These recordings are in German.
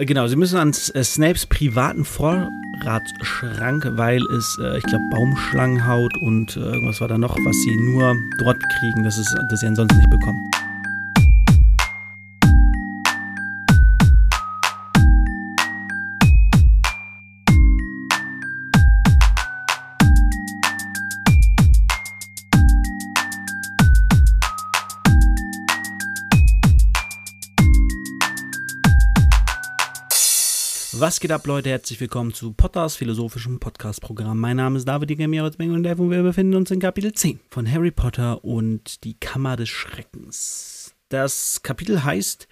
Äh, Genau, sie müssen an äh, Snapes privaten Vorratsschrank, weil es, äh, ich glaube, Baumschlangenhaut und irgendwas war da noch, was sie nur dort kriegen, das, ist, das sie ansonsten nicht bekommen. Was geht ab, Leute? Herzlich willkommen zu Potters philosophischem Podcast-Programm. Mein Name ist David Digamierozbeng und wir befinden uns in Kapitel 10 von Harry Potter und die Kammer des Schreckens. Das Kapitel heißt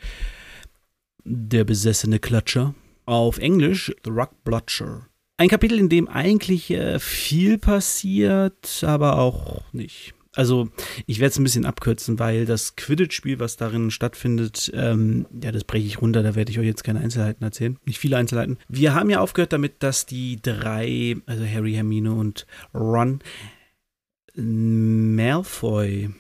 Der besessene Klatscher. Auf Englisch The Rock Blotcher. Ein Kapitel, in dem eigentlich äh, viel passiert, aber auch nicht. Also, ich werde es ein bisschen abkürzen, weil das Quidditch-Spiel, was darin stattfindet, ähm, ja, das breche ich runter, da werde ich euch jetzt keine Einzelheiten erzählen. Nicht viele Einzelheiten. Wir haben ja aufgehört damit, dass die drei, also Harry, Hermine und Ron, Malfoy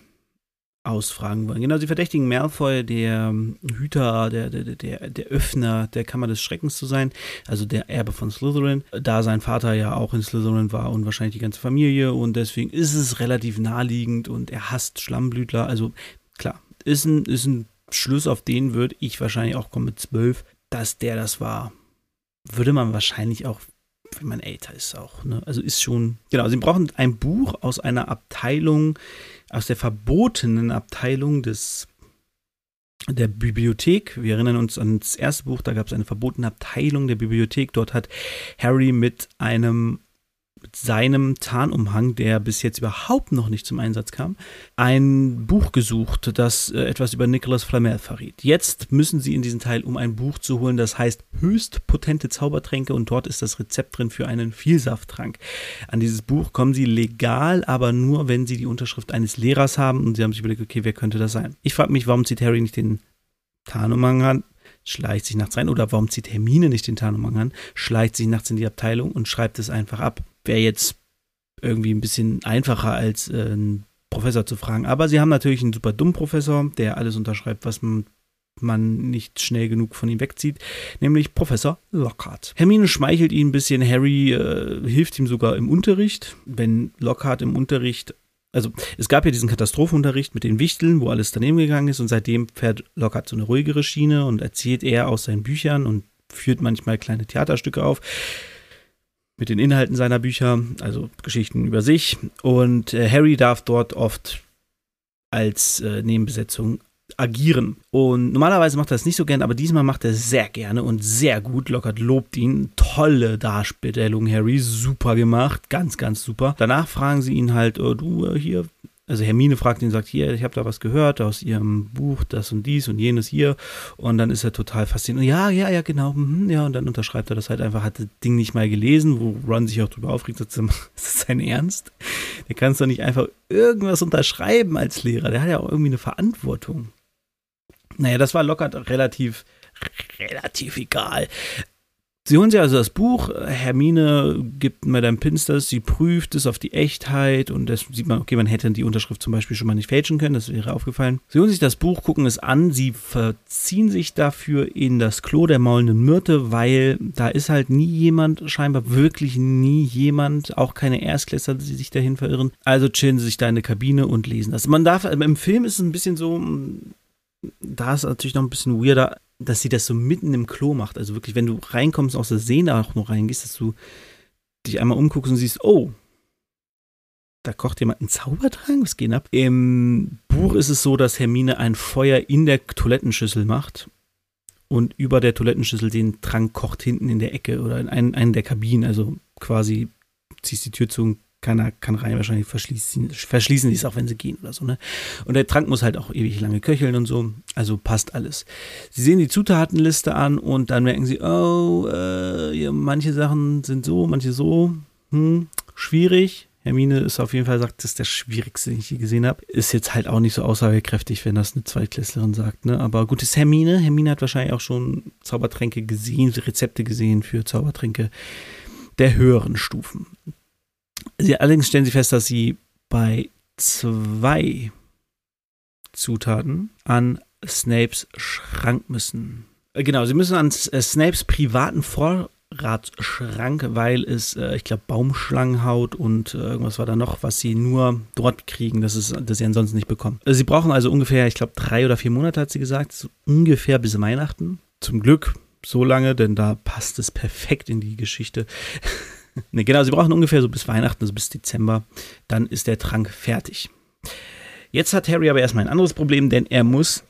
ausfragen wollen. Genau, sie verdächtigen Malfoy, der Hüter, der, der, der, der Öffner der Kammer des Schreckens zu sein, also der Erbe von Slytherin, da sein Vater ja auch in Slytherin war und wahrscheinlich die ganze Familie und deswegen ist es relativ naheliegend und er hasst Schlammblütler, also klar, ist ein, ist ein Schluss, auf den würde ich wahrscheinlich auch kommen mit zwölf, dass der das war. Würde man wahrscheinlich auch wenn man älter ist auch. Ne? Also ist schon, genau, sie brauchen ein Buch aus einer Abteilung, aus der verbotenen Abteilung des der Bibliothek. Wir erinnern uns an das erste Buch, da gab es eine verbotene Abteilung der Bibliothek. Dort hat Harry mit einem mit seinem Tarnumhang, der bis jetzt überhaupt noch nicht zum Einsatz kam, ein Buch gesucht, das äh, etwas über Nicholas Flamel verriet. Jetzt müssen sie in diesen Teil, um ein Buch zu holen, das heißt höchst potente Zaubertränke und dort ist das Rezept drin für einen Vielsafttrank. An dieses Buch kommen sie legal, aber nur, wenn sie die Unterschrift eines Lehrers haben und sie haben sich überlegt, okay, wer könnte das sein? Ich frage mich, warum zieht Harry nicht den Tarnumhang an? schleicht sich nachts rein oder warum zieht Hermine nicht den Tarnumhang an, schleicht sich nachts in die Abteilung und schreibt es einfach ab. Wäre jetzt irgendwie ein bisschen einfacher als äh, einen Professor zu fragen. Aber sie haben natürlich einen super dummen Professor, der alles unterschreibt, was man, man nicht schnell genug von ihm wegzieht, nämlich Professor Lockhart. Hermine schmeichelt ihn ein bisschen, Harry äh, hilft ihm sogar im Unterricht. Wenn Lockhart im Unterricht also es gab ja diesen Katastrophenunterricht mit den Wichteln, wo alles daneben gegangen ist und seitdem fährt Lockhart so eine ruhigere Schiene und erzählt er aus seinen Büchern und führt manchmal kleine Theaterstücke auf mit den Inhalten seiner Bücher, also Geschichten über sich und äh, Harry darf dort oft als äh, Nebenbesetzung agieren. Und normalerweise macht er das nicht so gern, aber diesmal macht er es sehr gerne und sehr gut. Lockhart lobt ihn. Tolle Darstellung, Harry. Super gemacht. Ganz, ganz super. Danach fragen sie ihn halt, oh, du äh, hier. Also Hermine fragt ihn, sagt, hier, ich habe da was gehört aus ihrem Buch, das und dies und jenes hier. Und dann ist er total fasziniert. Ja, ja, ja, genau. Mhm, ja, und dann unterschreibt er das halt einfach, hat das Ding nicht mal gelesen, wo Ron sich auch drüber aufregt, sagt, ist das sein Ernst? Der kann es doch nicht einfach irgendwas unterschreiben als Lehrer. Der hat ja auch irgendwie eine Verantwortung. Naja, das war locker relativ, relativ egal. Sie holen sich also das Buch, Hermine gibt Madame Pinsters, sie prüft es auf die Echtheit und das sieht man, okay, man hätte die Unterschrift zum Beispiel schon mal nicht fälschen können, das wäre aufgefallen. Sie holen sich das Buch, gucken es an, sie verziehen sich dafür in das Klo der maulenden Myrte, weil da ist halt nie jemand, scheinbar wirklich nie jemand, auch keine Erstklässler, die sich dahin verirren. Also chillen sie sich da in der Kabine und lesen das. Man darf, im Film ist es ein bisschen so, da ist natürlich noch ein bisschen weirder, dass sie das so mitten im Klo macht. Also wirklich, wenn du reinkommst, aus der Sehne auch noch reingehst, dass du dich einmal umguckst und siehst, oh, da kocht jemand einen Zaubertrank, was geht ab? Im Buch ist es so, dass Hermine ein Feuer in der Toilettenschüssel macht und über der Toilettenschüssel den Trank kocht hinten in der Ecke oder in einen, einen der Kabinen. Also quasi ziehst die Tür zu und keiner kann rein, wahrscheinlich verschließen, verschließen die es auch, wenn sie gehen oder so, ne? Und der Trank muss halt auch ewig lange köcheln und so, also passt alles. Sie sehen die Zutatenliste an und dann merken sie, oh, äh, ja, manche Sachen sind so, manche so, hm, schwierig. Hermine ist auf jeden Fall, sagt, das ist der schwierigste, den ich je gesehen habe. Ist jetzt halt auch nicht so aussagekräftig, wenn das eine Zweitklässlerin sagt, ne? Aber gut, ist Hermine. Hermine hat wahrscheinlich auch schon Zaubertränke gesehen, Rezepte gesehen für Zaubertränke der höheren Stufen. Sie, allerdings stellen sie fest, dass sie bei zwei Zutaten an Snapes Schrank müssen. Genau, sie müssen an äh, Snapes privaten Vorratsschrank, weil es, äh, ich glaube, Baumschlangenhaut und äh, irgendwas war da noch, was sie nur dort kriegen, das, ist, das sie ansonsten nicht bekommen. Also sie brauchen also ungefähr, ich glaube, drei oder vier Monate, hat sie gesagt, so ungefähr bis Weihnachten. Zum Glück so lange, denn da passt es perfekt in die Geschichte. ne, genau, sie brauchen ungefähr so bis Weihnachten, also bis Dezember. Dann ist der Trank fertig. Jetzt hat Harry aber erstmal ein anderes Problem, denn er muss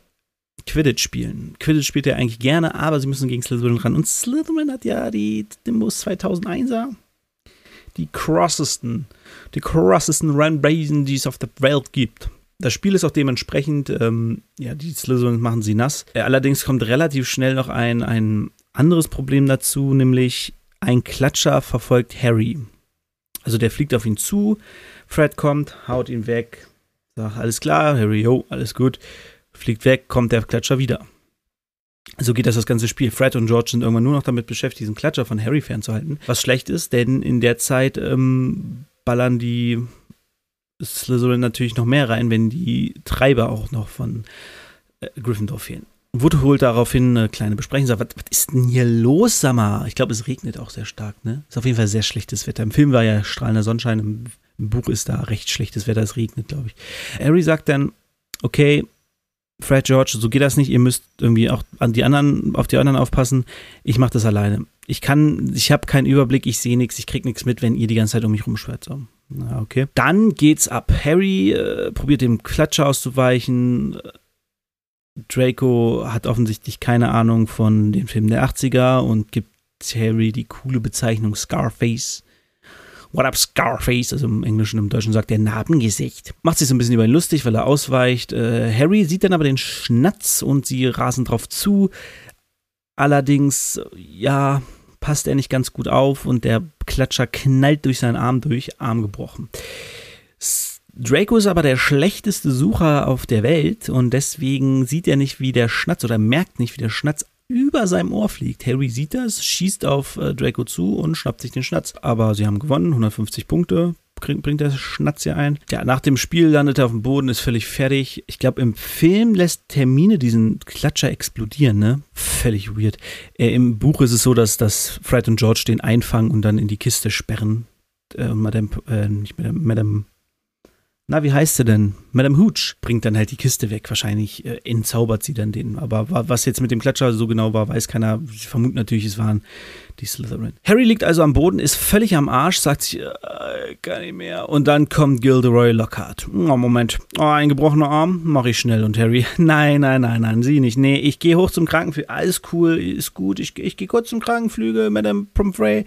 Quidditch spielen. Quidditch spielt er eigentlich gerne, aber sie müssen gegen Slytherin ran. Und Slytherin hat ja die Nimbus 2001er. Die crossesten, die crossesten Run-Brazen, die es auf der Welt gibt. Das Spiel ist auch dementsprechend, ähm, ja, die Slytherin machen sie nass. Äh, allerdings kommt relativ schnell noch ein, ein anderes Problem dazu, nämlich ein Klatscher verfolgt Harry. Also der fliegt auf ihn zu, Fred kommt, haut ihn weg, sagt, alles klar, Harry, yo, alles gut fliegt weg, kommt der Klatscher wieder. So geht das das ganze Spiel. Fred und George sind irgendwann nur noch damit beschäftigt, diesen Klatscher von Harry fernzuhalten. Was schlecht ist, denn in der Zeit ähm, ballern die Slytherin natürlich noch mehr rein, wenn die Treiber auch noch von äh, Gryffindor fehlen. Wood holt daraufhin eine kleine Besprechung sagt, was, was ist denn hier los, Sammer? Ich glaube, es regnet auch sehr stark, ne? Ist auf jeden Fall sehr schlechtes Wetter. Im Film war ja strahlender Sonnenschein, im, im Buch ist da recht schlechtes Wetter, es regnet, glaube ich. Harry sagt dann, okay, Fred George, so geht das nicht. Ihr müsst irgendwie auch an die anderen, auf die anderen aufpassen. Ich mache das alleine. Ich kann, ich habe keinen Überblick, ich sehe nichts, ich krieg nichts mit, wenn ihr die ganze Zeit um mich rumschwört. So. Na, okay. Dann geht's ab. Harry äh, probiert dem Klatscher auszuweichen. Draco hat offensichtlich keine Ahnung von den Filmen der 80er und gibt Harry die coole Bezeichnung Scarface. What up, Scarface? Also im Englischen, im Deutschen sagt er Narbengesicht. Macht sich so ein bisschen über ihn lustig, weil er ausweicht. Äh, Harry sieht dann aber den Schnatz und sie rasen drauf zu. Allerdings, ja, passt er nicht ganz gut auf und der Klatscher knallt durch seinen Arm durch, Arm gebrochen. Draco ist aber der schlechteste Sucher auf der Welt und deswegen sieht er nicht, wie der Schnatz oder merkt nicht, wie der Schnatz über seinem Ohr fliegt. Harry sieht das, schießt auf äh, Draco zu und schnappt sich den Schnatz. Aber sie haben gewonnen, 150 Punkte bringt der Schnatz hier ein. Ja, nach dem Spiel landet er auf dem Boden, ist völlig fertig. Ich glaube, im Film lässt Termine diesen Klatscher explodieren, ne? Völlig weird. Äh, Im Buch ist es so, dass, dass Fred und George den einfangen und dann in die Kiste sperren. Äh, Madame, äh, nicht Madame, Madame na, wie heißt sie denn? Madame Hooch bringt dann halt die Kiste weg. Wahrscheinlich äh, entzaubert sie dann den. Aber was jetzt mit dem Klatscher so genau war, weiß keiner. Ich vermute natürlich, es waren die Slytherin. Harry liegt also am Boden, ist völlig am Arsch, sagt sich, äh, gar nicht mehr. Und dann kommt Gilderoy Lockhart. Oh, Moment. Oh, ein gebrochener Arm? Mach ich schnell. Und Harry, nein, nein, nein, nein, sie nicht. Nee, ich gehe hoch zum Krankenflügel. Alles cool, ist gut. Ich, ich gehe kurz zum Krankenflügel, Madame Pomfrey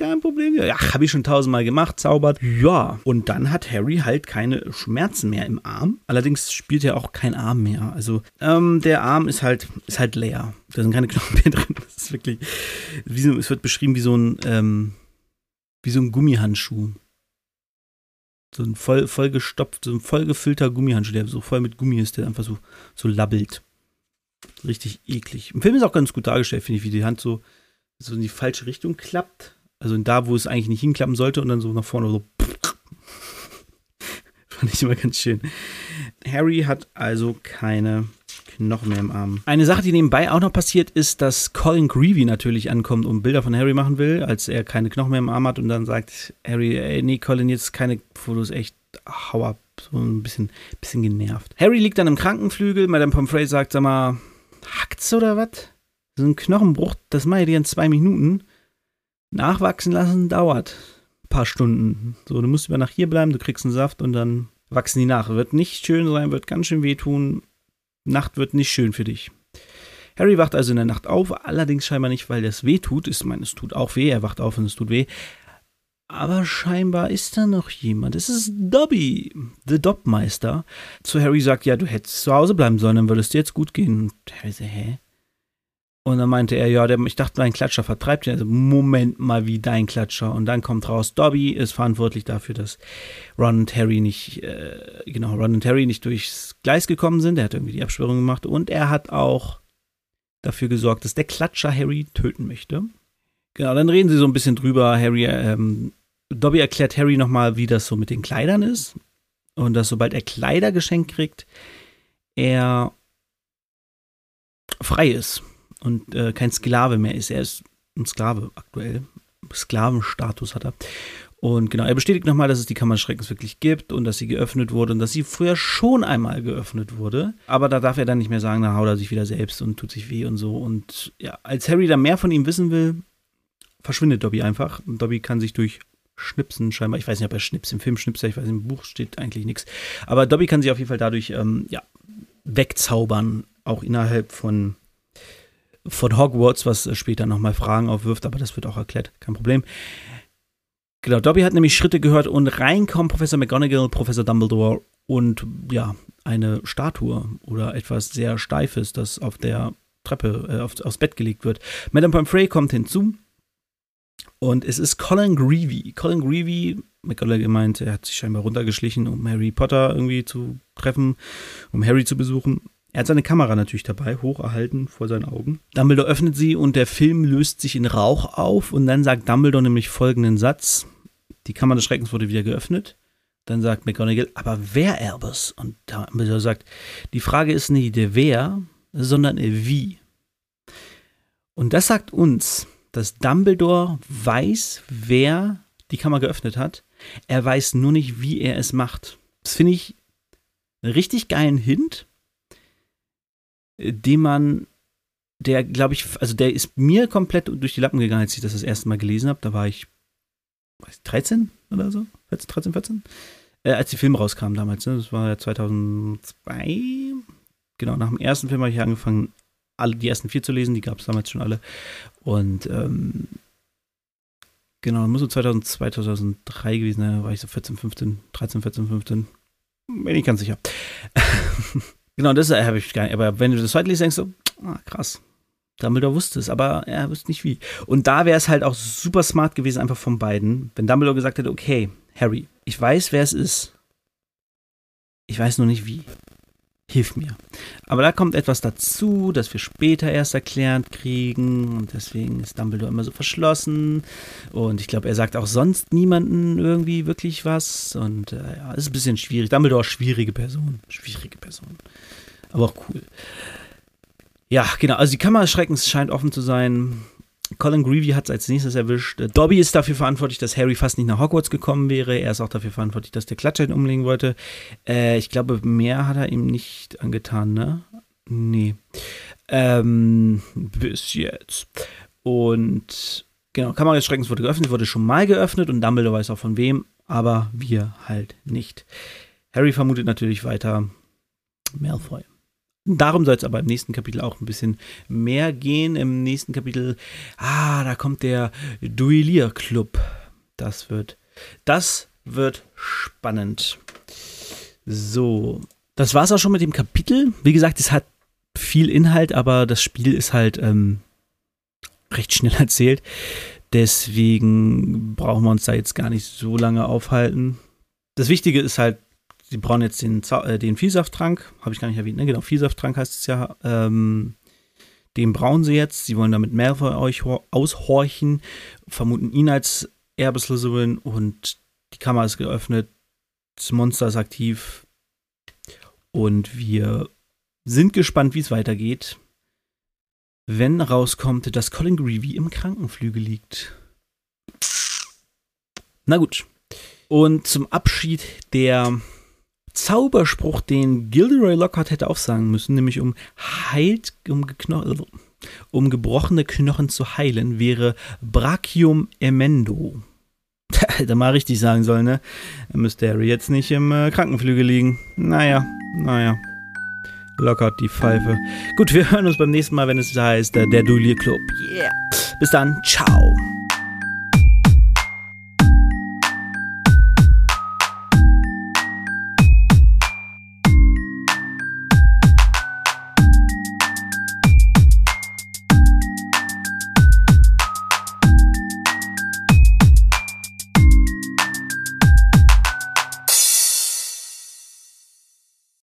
kein Problem. Ja, habe ich schon tausendmal gemacht, zaubert. Ja, und dann hat Harry halt keine Schmerzen mehr im Arm. Allerdings spielt er auch kein Arm mehr. Also ähm, der Arm ist halt, ist halt leer. Da sind keine Knochen mehr drin. Das ist wirklich, wie so, es wird beschrieben wie so ein, ähm, wie so ein Gummihandschuh. So ein voll, voll gestopft, so ein voll gefüllter Gummihandschuh, der so voll mit Gummi ist, der einfach so, so labbelt. Richtig eklig. Im Film ist auch ganz gut dargestellt, finde ich, wie die Hand so, so in die falsche Richtung klappt. Also da, wo es eigentlich nicht hinklappen sollte und dann so nach vorne so. Fand ich immer ganz schön. Harry hat also keine Knochen mehr im Arm. Eine Sache, die nebenbei auch noch passiert, ist, dass Colin Greevy natürlich ankommt und Bilder von Harry machen will, als er keine Knochen mehr im Arm hat und dann sagt Harry, ey, nee, Colin, jetzt keine Fotos, echt, hau ab. So ein bisschen, bisschen genervt. Harry liegt dann im Krankenflügel, Madame Pomfrey sagt, sag mal, hackt's oder was? So ein Knochenbruch, das mache ich dir in zwei Minuten. Nachwachsen lassen dauert ein paar Stunden. So, du musst über Nacht hier bleiben, du kriegst einen Saft und dann wachsen die nach. Wird nicht schön sein, wird ganz schön wehtun. Nacht wird nicht schön für dich. Harry wacht also in der Nacht auf, allerdings scheinbar nicht, weil das weh tut. Ich meine, es tut auch weh, er wacht auf und es tut weh. Aber scheinbar ist da noch jemand. Es ist Dobby, der Dobmeister. Zu Harry sagt, ja, du hättest zu Hause bleiben sollen, dann würde es dir jetzt gut gehen. Und Harry sagt, hä? Und dann meinte er, ja, der, ich dachte, dein Klatscher vertreibt ihn. Also, Moment mal, wie dein Klatscher. Und dann kommt raus, Dobby ist verantwortlich dafür, dass Ron und Harry nicht, äh, genau, Ron und Harry nicht durchs Gleis gekommen sind. Er hat irgendwie die Absperrung gemacht. Und er hat auch dafür gesorgt, dass der Klatscher Harry töten möchte. Genau, dann reden sie so ein bisschen drüber. Harry, ähm, Dobby erklärt Harry nochmal, wie das so mit den Kleidern ist. Und dass sobald er Kleider geschenkt kriegt, er frei ist und äh, kein Sklave mehr ist. Er ist ein Sklave aktuell. Sklavenstatus hat er. Und genau, er bestätigt nochmal, dass es die Kammer Schreckens wirklich gibt und dass sie geöffnet wurde und dass sie früher schon einmal geöffnet wurde. Aber da darf er dann nicht mehr sagen, da haut er sich wieder selbst und tut sich weh und so. Und ja, als Harry dann mehr von ihm wissen will, verschwindet Dobby einfach. Und Dobby kann sich durch Schnipsen scheinbar, ich weiß nicht, ob er Schnips im Film schnipst, ich weiß im Buch steht eigentlich nichts. Aber Dobby kann sich auf jeden Fall dadurch ähm, ja, wegzaubern, auch innerhalb von, von Hogwarts, was später nochmal Fragen aufwirft, aber das wird auch erklärt, kein Problem. Genau, Dobby hat nämlich Schritte gehört und reinkommen Professor McGonagall, Professor Dumbledore und ja, eine Statue oder etwas sehr Steifes, das auf der Treppe, äh, auf, aufs Bett gelegt wird. Madame Pomfrey kommt hinzu und es ist Colin Greevy. Colin Greevy, McGonagall meint, er hat sich scheinbar runtergeschlichen, um Harry Potter irgendwie zu treffen, um Harry zu besuchen. Er hat seine Kamera natürlich dabei, hoch erhalten vor seinen Augen. Dumbledore öffnet sie und der Film löst sich in Rauch auf und dann sagt Dumbledore nämlich folgenden Satz. Die Kammer des Schreckens wurde wieder geöffnet. Dann sagt McGonagall, aber wer Albus? Und Dumbledore sagt, die Frage ist nicht der wer, sondern der wie. Und das sagt uns, dass Dumbledore weiß, wer die Kammer geöffnet hat. Er weiß nur nicht, wie er es macht. Das finde ich einen richtig geilen Hint, den man, der glaube ich, also der ist mir komplett durch die Lappen gegangen, als ich das das erste Mal gelesen habe. Da war ich, weiß 13 oder so, 14, 13, 14, äh, als die Filme rauskamen damals. Ne? Das war ja 2002. Genau, nach dem ersten Film habe ich angefangen, alle die ersten vier zu lesen, die gab es damals schon alle. Und ähm, genau, muss so 2002, 2003 gewesen sein, da war ich so 14, 15, 13, 14, 15. Bin ich ganz sicher. genau, das habe ich gar nicht. Aber wenn du das zweite liest, denkst du, ah, krass. Dumbledore wusste es, aber er wusste nicht wie. Und da wäre es halt auch super smart gewesen, einfach von beiden, wenn Dumbledore gesagt hätte, okay, Harry, ich weiß, wer es ist. Ich weiß nur nicht wie hilf mir. Aber da kommt etwas dazu, das wir später erst erklärt kriegen und deswegen ist Dumbledore immer so verschlossen und ich glaube, er sagt auch sonst niemanden irgendwie wirklich was und äh, ja, ist ein bisschen schwierig. Dumbledore schwierige Person, schwierige Person, aber auch cool. Ja, genau, also die Kammer des Schreckens scheint offen zu sein. Colin Greevy hat es als nächstes erwischt. Dobby ist dafür verantwortlich, dass Harry fast nicht nach Hogwarts gekommen wäre. Er ist auch dafür verantwortlich, dass der Klatschheit umlegen wollte. Äh, ich glaube, mehr hat er ihm nicht angetan, ne? Nee. Ähm, bis jetzt. Und genau, Kamera des Schreckens wurde geöffnet, wurde schon mal geöffnet und Dumbledore weiß auch von wem, aber wir halt nicht. Harry vermutet natürlich weiter Malfoy. Darum soll es aber im nächsten Kapitel auch ein bisschen mehr gehen. Im nächsten Kapitel, ah, da kommt der Duellier-Club. Das wird, das wird spannend. So, das war's auch schon mit dem Kapitel. Wie gesagt, es hat viel Inhalt, aber das Spiel ist halt ähm, recht schnell erzählt. Deswegen brauchen wir uns da jetzt gar nicht so lange aufhalten. Das Wichtige ist halt, sie brauchen jetzt den, äh, den Vielsafttrank, habe ich gar nicht erwähnt, ne? Genau, Vielsafttrank heißt es ja. Ähm, den brauchen sie jetzt. Sie wollen damit mehr von euch aushorchen, vermuten ihn als Erbe Slytherin und die Kammer ist geöffnet. Das Monster ist aktiv. Und wir sind gespannt, wie es weitergeht. Wenn rauskommt, dass Colin Greevy im Krankenflügel liegt. Na gut. Und zum Abschied der Zauberspruch, den Gilderoy Lockhart hätte aufsagen müssen, nämlich um heilt, um, um gebrochene Knochen zu heilen, wäre Brachium emendo. Hätte mal richtig sagen sollen, ne? Dann müsste Harry jetzt nicht im äh, Krankenflügel liegen. Naja, naja. Lockhart die Pfeife. Gut, wir hören uns beim nächsten Mal, wenn es heißt, äh, der Duellier Club. Yeah. Bis dann, ciao.